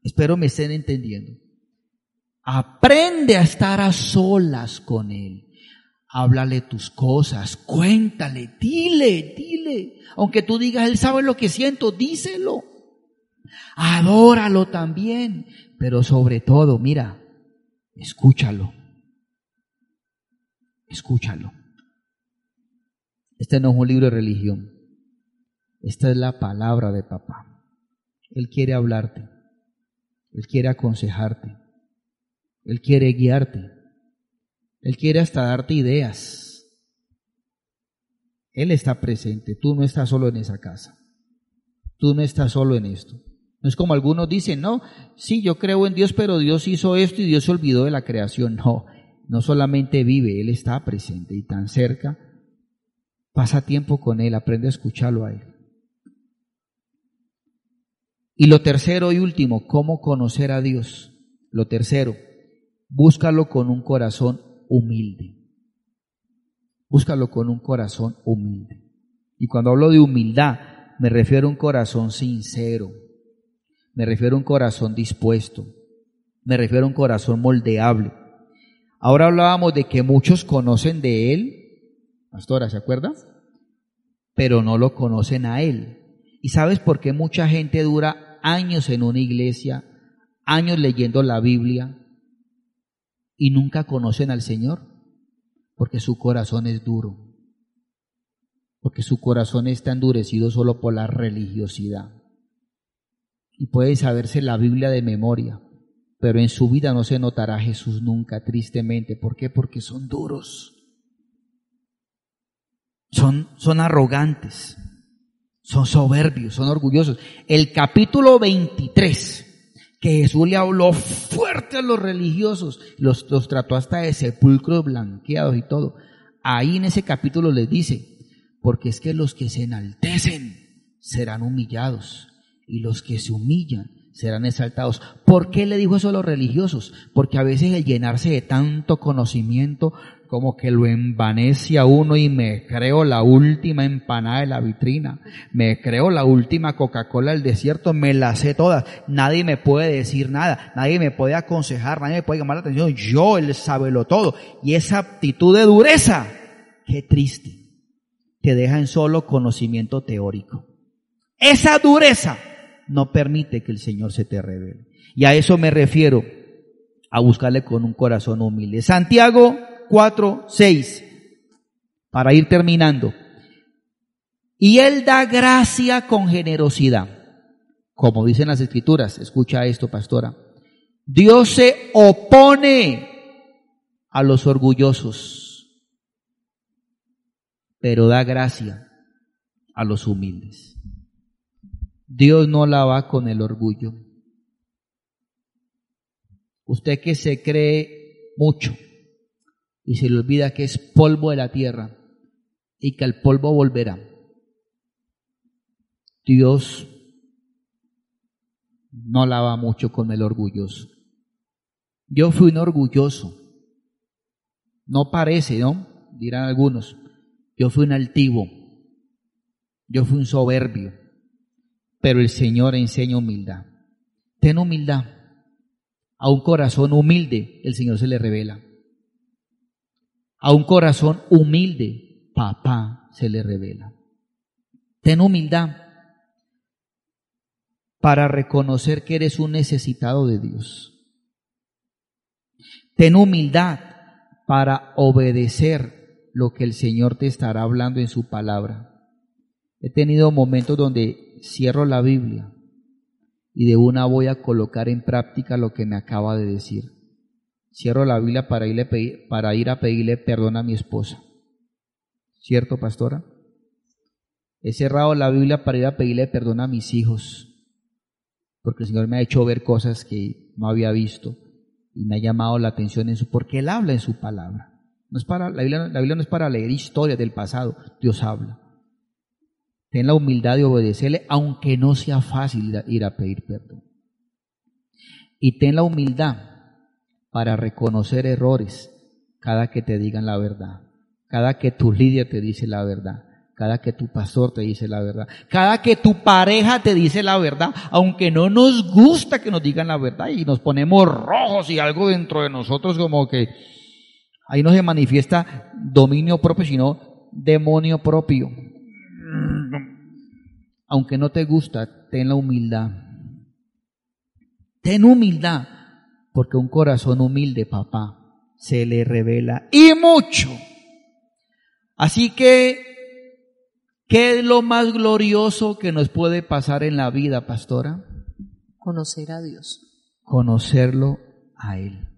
Espero me estén entendiendo. Aprende a estar a solas con Él háblale tus cosas, cuéntale, dile, dile. Aunque tú digas, Él sabe lo que siento, díselo. Adóralo también. Pero sobre todo, mira, escúchalo. Escúchalo. Este no es un libro de religión. Esta es la palabra de papá. Él quiere hablarte. Él quiere aconsejarte. Él quiere guiarte. Él quiere hasta darte ideas. Él está presente. Tú no estás solo en esa casa. Tú no estás solo en esto. No es como algunos dicen, no, sí, yo creo en Dios, pero Dios hizo esto y Dios se olvidó de la creación. No, no solamente vive, Él está presente y tan cerca. Pasa tiempo con Él, aprende a escucharlo a Él. Y lo tercero y último, ¿cómo conocer a Dios? Lo tercero, búscalo con un corazón humilde. Búscalo con un corazón humilde. Y cuando hablo de humildad, me refiero a un corazón sincero, me refiero a un corazón dispuesto, me refiero a un corazón moldeable. Ahora hablábamos de que muchos conocen de Él, pastora, ¿se acuerda? Pero no lo conocen a Él. ¿Y sabes por qué mucha gente dura años en una iglesia, años leyendo la Biblia y nunca conocen al Señor? Porque su corazón es duro porque su corazón está endurecido solo por la religiosidad. Y puede saberse la Biblia de memoria, pero en su vida no se notará Jesús nunca, tristemente. ¿Por qué? Porque son duros. Son, son arrogantes, son soberbios, son orgullosos. El capítulo 23, que Jesús le habló fuerte a los religiosos, los, los trató hasta de sepulcros blanqueados y todo. Ahí en ese capítulo les dice, porque es que los que se enaltecen serán humillados y los que se humillan serán exaltados. ¿Por qué le dijo eso a los religiosos? Porque a veces el llenarse de tanto conocimiento como que lo envanece a uno y me creo la última empanada de la vitrina, me creo la última Coca-Cola del desierto, me la sé todas, nadie me puede decir nada, nadie me puede aconsejar, nadie me puede llamar la atención, yo él lo todo. Y esa actitud de dureza, qué triste te deja en solo conocimiento teórico. Esa dureza no permite que el Señor se te revele. Y a eso me refiero, a buscarle con un corazón humilde. Santiago 4, 6, para ir terminando. Y Él da gracia con generosidad. Como dicen las escrituras, escucha esto, pastora. Dios se opone a los orgullosos pero da gracia a los humildes. Dios no la va con el orgullo. Usted que se cree mucho y se le olvida que es polvo de la tierra y que al polvo volverá. Dios no la va mucho con el orgulloso. Yo fui un orgulloso. No parece, ¿no? Dirán algunos. Yo fui un altivo, yo fui un soberbio, pero el Señor enseña humildad. Ten humildad. A un corazón humilde el Señor se le revela. A un corazón humilde, papá se le revela. Ten humildad para reconocer que eres un necesitado de Dios. Ten humildad para obedecer lo que el Señor te estará hablando en su palabra. He tenido momentos donde cierro la Biblia y de una voy a colocar en práctica lo que me acaba de decir. Cierro la Biblia para, para ir a pedirle perdón a mi esposa. ¿Cierto, pastora? He cerrado la Biblia para ir a pedirle perdón a mis hijos, porque el Señor me ha hecho ver cosas que no había visto y me ha llamado la atención en su, porque Él habla en su palabra. No es para, la, Biblia, la Biblia no es para leer historias del pasado, Dios habla. Ten la humildad de obedecerle, aunque no sea fácil ir a pedir perdón. Y ten la humildad para reconocer errores cada que te digan la verdad, cada que tu líder te dice la verdad, cada que tu pastor te dice la verdad, cada que tu pareja te dice la verdad, aunque no nos gusta que nos digan la verdad y nos ponemos rojos y algo dentro de nosotros como que Ahí no se manifiesta dominio propio, sino demonio propio. Aunque no te gusta, ten la humildad. Ten humildad, porque un corazón humilde, papá, se le revela y mucho. Así que, ¿qué es lo más glorioso que nos puede pasar en la vida, pastora?
Conocer a Dios.
Conocerlo a Él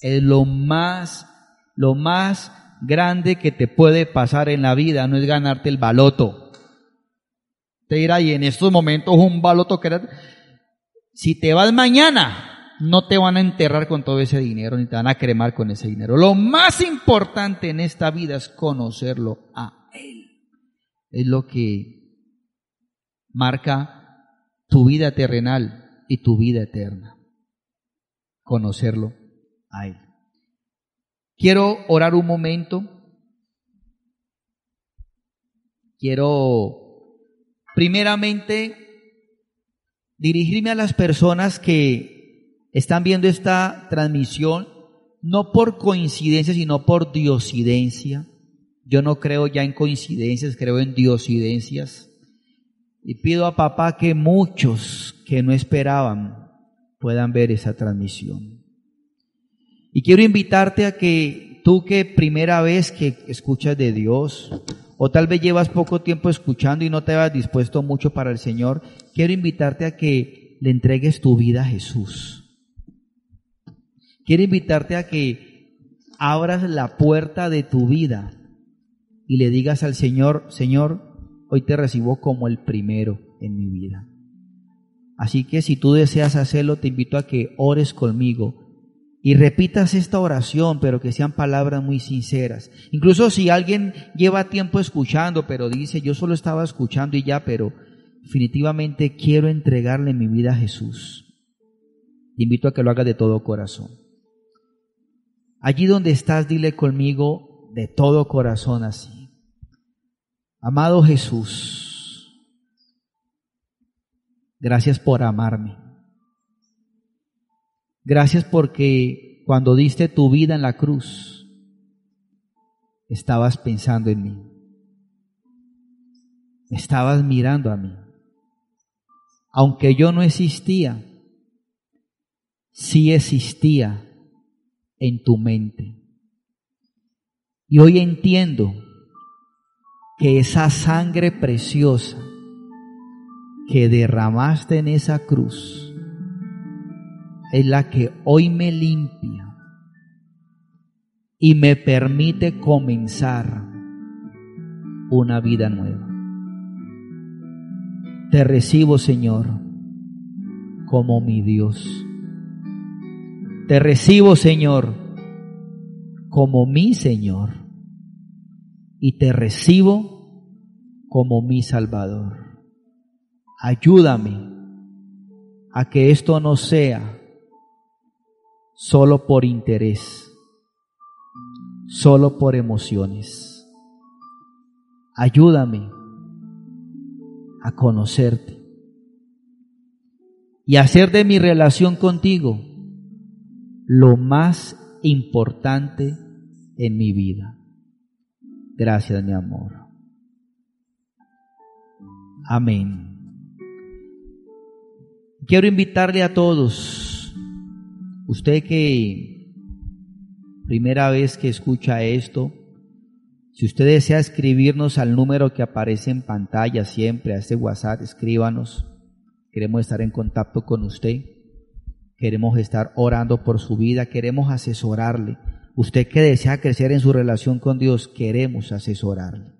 es lo más, lo más grande que te puede pasar en la vida, no es ganarte el baloto. Te dirá, y en estos momentos un baloto que era, si te vas mañana, no te van a enterrar con todo ese dinero, ni te van a cremar con ese dinero. Lo más importante en esta vida es conocerlo a Él. Es lo que marca tu vida terrenal y tu vida eterna. Conocerlo Quiero orar un momento. Quiero primeramente dirigirme a las personas que están viendo esta transmisión, no por coincidencia, sino por diosidencia. Yo no creo ya en coincidencias, creo en diosidencias. Y pido a papá que muchos que no esperaban puedan ver esa transmisión. Y quiero invitarte a que tú que primera vez que escuchas de Dios, o tal vez llevas poco tiempo escuchando y no te has dispuesto mucho para el Señor, quiero invitarte a que le entregues tu vida a Jesús. Quiero invitarte a que abras la puerta de tu vida y le digas al Señor, Señor, hoy te recibo como el primero en mi vida. Así que si tú deseas hacerlo, te invito a que ores conmigo y repitas esta oración, pero que sean palabras muy sinceras. Incluso si alguien lleva tiempo escuchando, pero dice, yo solo estaba escuchando y ya, pero definitivamente quiero entregarle mi vida a Jesús. Te invito a que lo haga de todo corazón. Allí donde estás, dile conmigo de todo corazón así. Amado Jesús, gracias por amarme. Gracias porque cuando diste tu vida en la cruz, estabas pensando en mí. Estabas mirando a mí. Aunque yo no existía, sí existía en tu mente. Y hoy entiendo que esa sangre preciosa que derramaste en esa cruz, es la que hoy me limpia y me permite comenzar una vida nueva. Te recibo, Señor, como mi Dios. Te recibo, Señor, como mi Señor. Y te recibo como mi Salvador. Ayúdame a que esto no sea solo por interés, solo por emociones. Ayúdame a conocerte y hacer de mi relación contigo lo más importante en mi vida. Gracias, mi amor. Amén. Quiero invitarle a todos Usted que primera vez que escucha esto, si usted desea escribirnos al número que aparece en pantalla siempre, a este WhatsApp, escríbanos. Queremos estar en contacto con usted. Queremos estar orando por su vida. Queremos asesorarle. Usted que desea crecer en su relación con Dios, queremos asesorarle.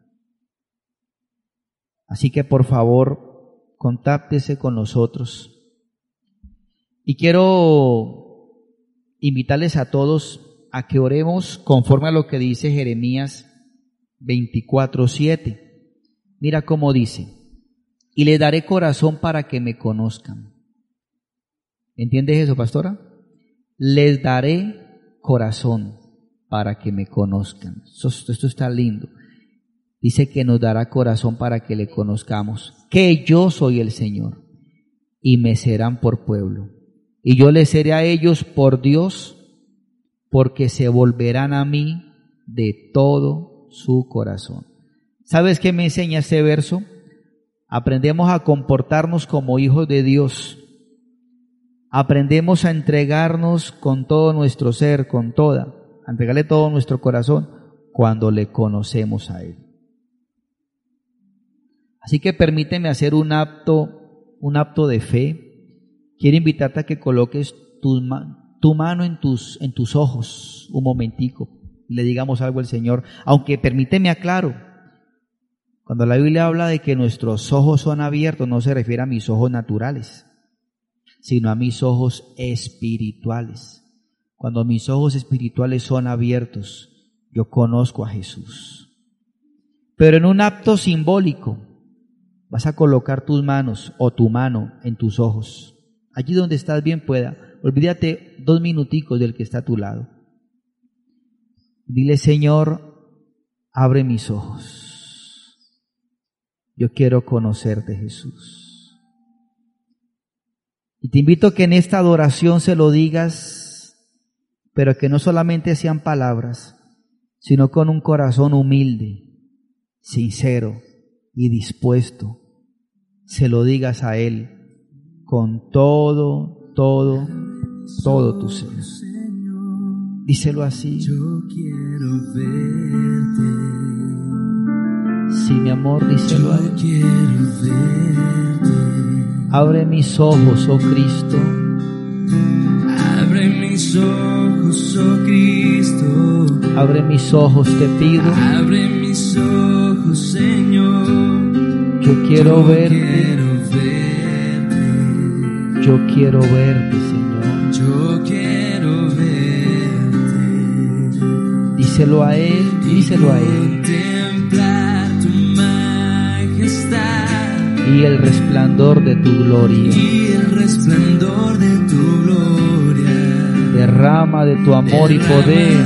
Así que por favor, contáctese con nosotros. Y quiero invitarles a todos a que oremos conforme a lo que dice Jeremías 24:7. Mira cómo dice, y le daré corazón para que me conozcan. ¿Entiendes eso, pastora? Les daré corazón para que me conozcan. Esto, esto está lindo. Dice que nos dará corazón para que le conozcamos, que yo soy el Señor, y me serán por pueblo y yo les seré a ellos por Dios, porque se volverán a mí de todo su corazón. ¿Sabes qué me enseña este verso? Aprendemos a comportarnos como hijos de Dios. Aprendemos a entregarnos con todo nuestro ser, con toda, a entregarle todo nuestro corazón cuando le conocemos a Él. Así que permíteme hacer un acto, un acto de fe quiero invitarte a que coloques tu, mano en tus, en tus ojos un momentico le digamos algo al Señor, aunque permíteme aclaro, cuando la Biblia habla de que nuestros ojos son abiertos, no se refiere a mis ojos naturales, sino a mis ojos espirituales. Cuando mis ojos espirituales son abiertos, yo conozco a Jesús. Pero en un acto simbólico, vas a colocar tus manos o tu mano en tus ojos allí donde estás bien pueda. Olvídate dos minuticos del que está a tu lado. Dile, Señor, abre mis ojos. Yo quiero conocerte, Jesús. Y te invito a que en esta adoración se lo digas, pero que no solamente sean palabras, sino con un corazón humilde, sincero y dispuesto. Se lo digas a Él con todo, todo, todo tu ser. Díselo así.
Yo quiero verte.
Sí, mi amor, díselo a
Yo quiero verte.
Abre mis ojos, oh Cristo.
Abre mis ojos, oh Cristo.
Abre mis ojos, te pido.
Abre mis ojos, Señor.
Yo quiero
Yo
verte.
quiero verte.
Yo quiero verte, Señor.
Yo quiero verte.
Díselo a Él, díselo a Él.
Contemplar tu majestad
Y el resplandor de tu gloria.
y el resplandor de tu gloria.
Derrama de tu amor y poder.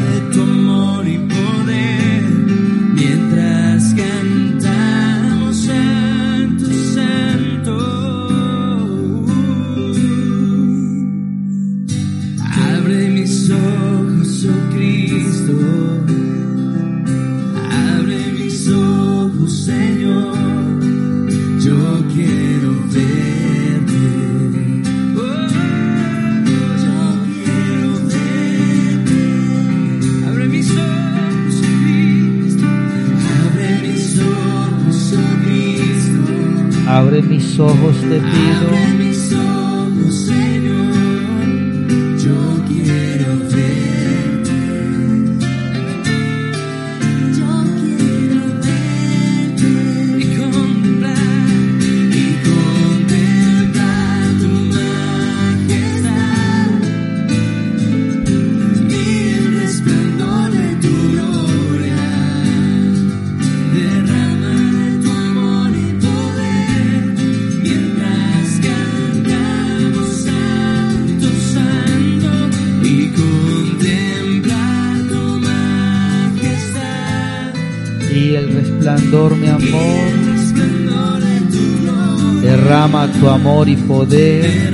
Derrama tu amor y poder.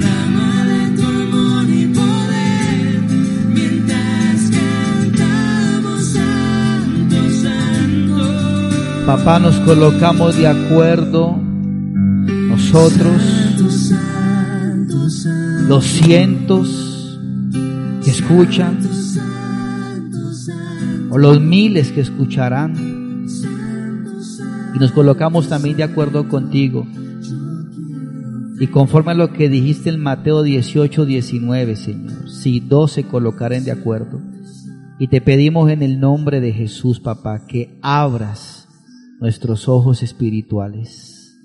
Papá, nos colocamos de acuerdo. Nosotros, los cientos que escuchan, o los miles que escucharán. Y nos colocamos también de acuerdo contigo. Y conforme a lo que dijiste en Mateo 18, 19, Señor, si dos se colocaren de acuerdo. Y te pedimos en el nombre de Jesús, papá, que abras nuestros ojos espirituales.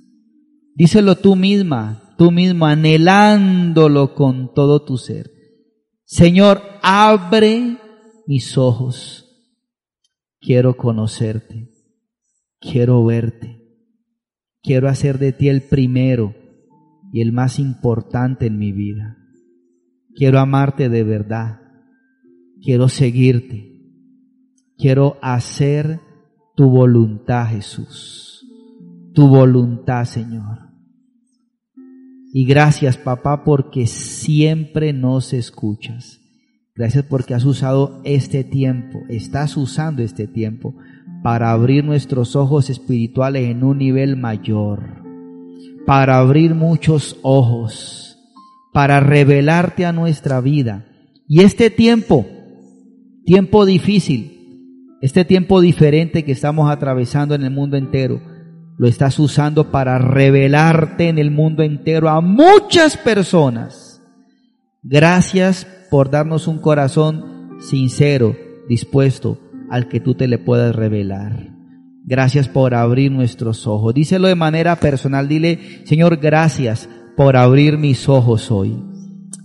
Díselo tú misma, tú mismo, anhelándolo con todo tu ser. Señor, abre mis ojos. Quiero conocerte. Quiero verte. Quiero hacer de ti el primero y el más importante en mi vida. Quiero amarte de verdad. Quiero seguirte. Quiero hacer tu voluntad, Jesús. Tu voluntad, Señor. Y gracias, papá, porque siempre nos escuchas. Gracias porque has usado este tiempo, estás usando este tiempo para abrir nuestros ojos espirituales en un nivel mayor, para abrir muchos ojos, para revelarte a nuestra vida. Y este tiempo, tiempo difícil, este tiempo diferente que estamos atravesando en el mundo entero, lo estás usando para revelarte en el mundo entero a muchas personas. Gracias por darnos un corazón sincero, dispuesto al que tú te le puedas revelar. Gracias por abrir nuestros ojos. Díselo de manera personal. Dile, Señor, gracias por abrir mis ojos hoy.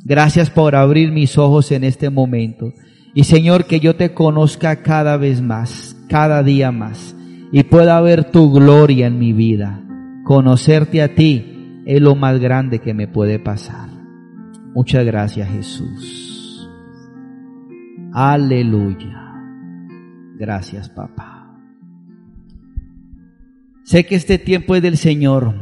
Gracias por abrir mis ojos en este momento. Y Señor, que yo te conozca cada vez más, cada día más. Y pueda ver tu gloria en mi vida. Conocerte a ti es lo más grande que me puede pasar. Muchas gracias Jesús. Aleluya. Gracias, papá. Sé que este tiempo es del Señor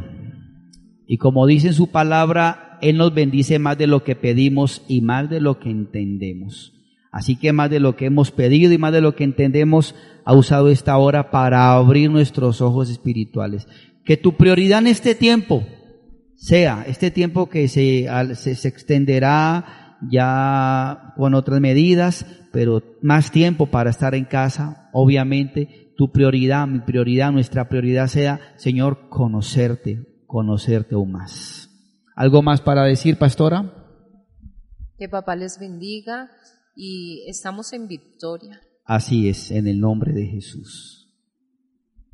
y como dice en su palabra, Él nos bendice más de lo que pedimos y más de lo que entendemos. Así que más de lo que hemos pedido y más de lo que entendemos, ha usado esta hora para abrir nuestros ojos espirituales. Que tu prioridad en este tiempo sea, este tiempo que se, se, extenderá ya con otras medidas, pero más tiempo para estar en casa, obviamente, tu prioridad, mi prioridad, nuestra prioridad sea, Señor, conocerte, conocerte aún más. ¿Algo más para decir, pastora?
Que papá les bendiga y estamos en victoria.
Así es, en el nombre de Jesús.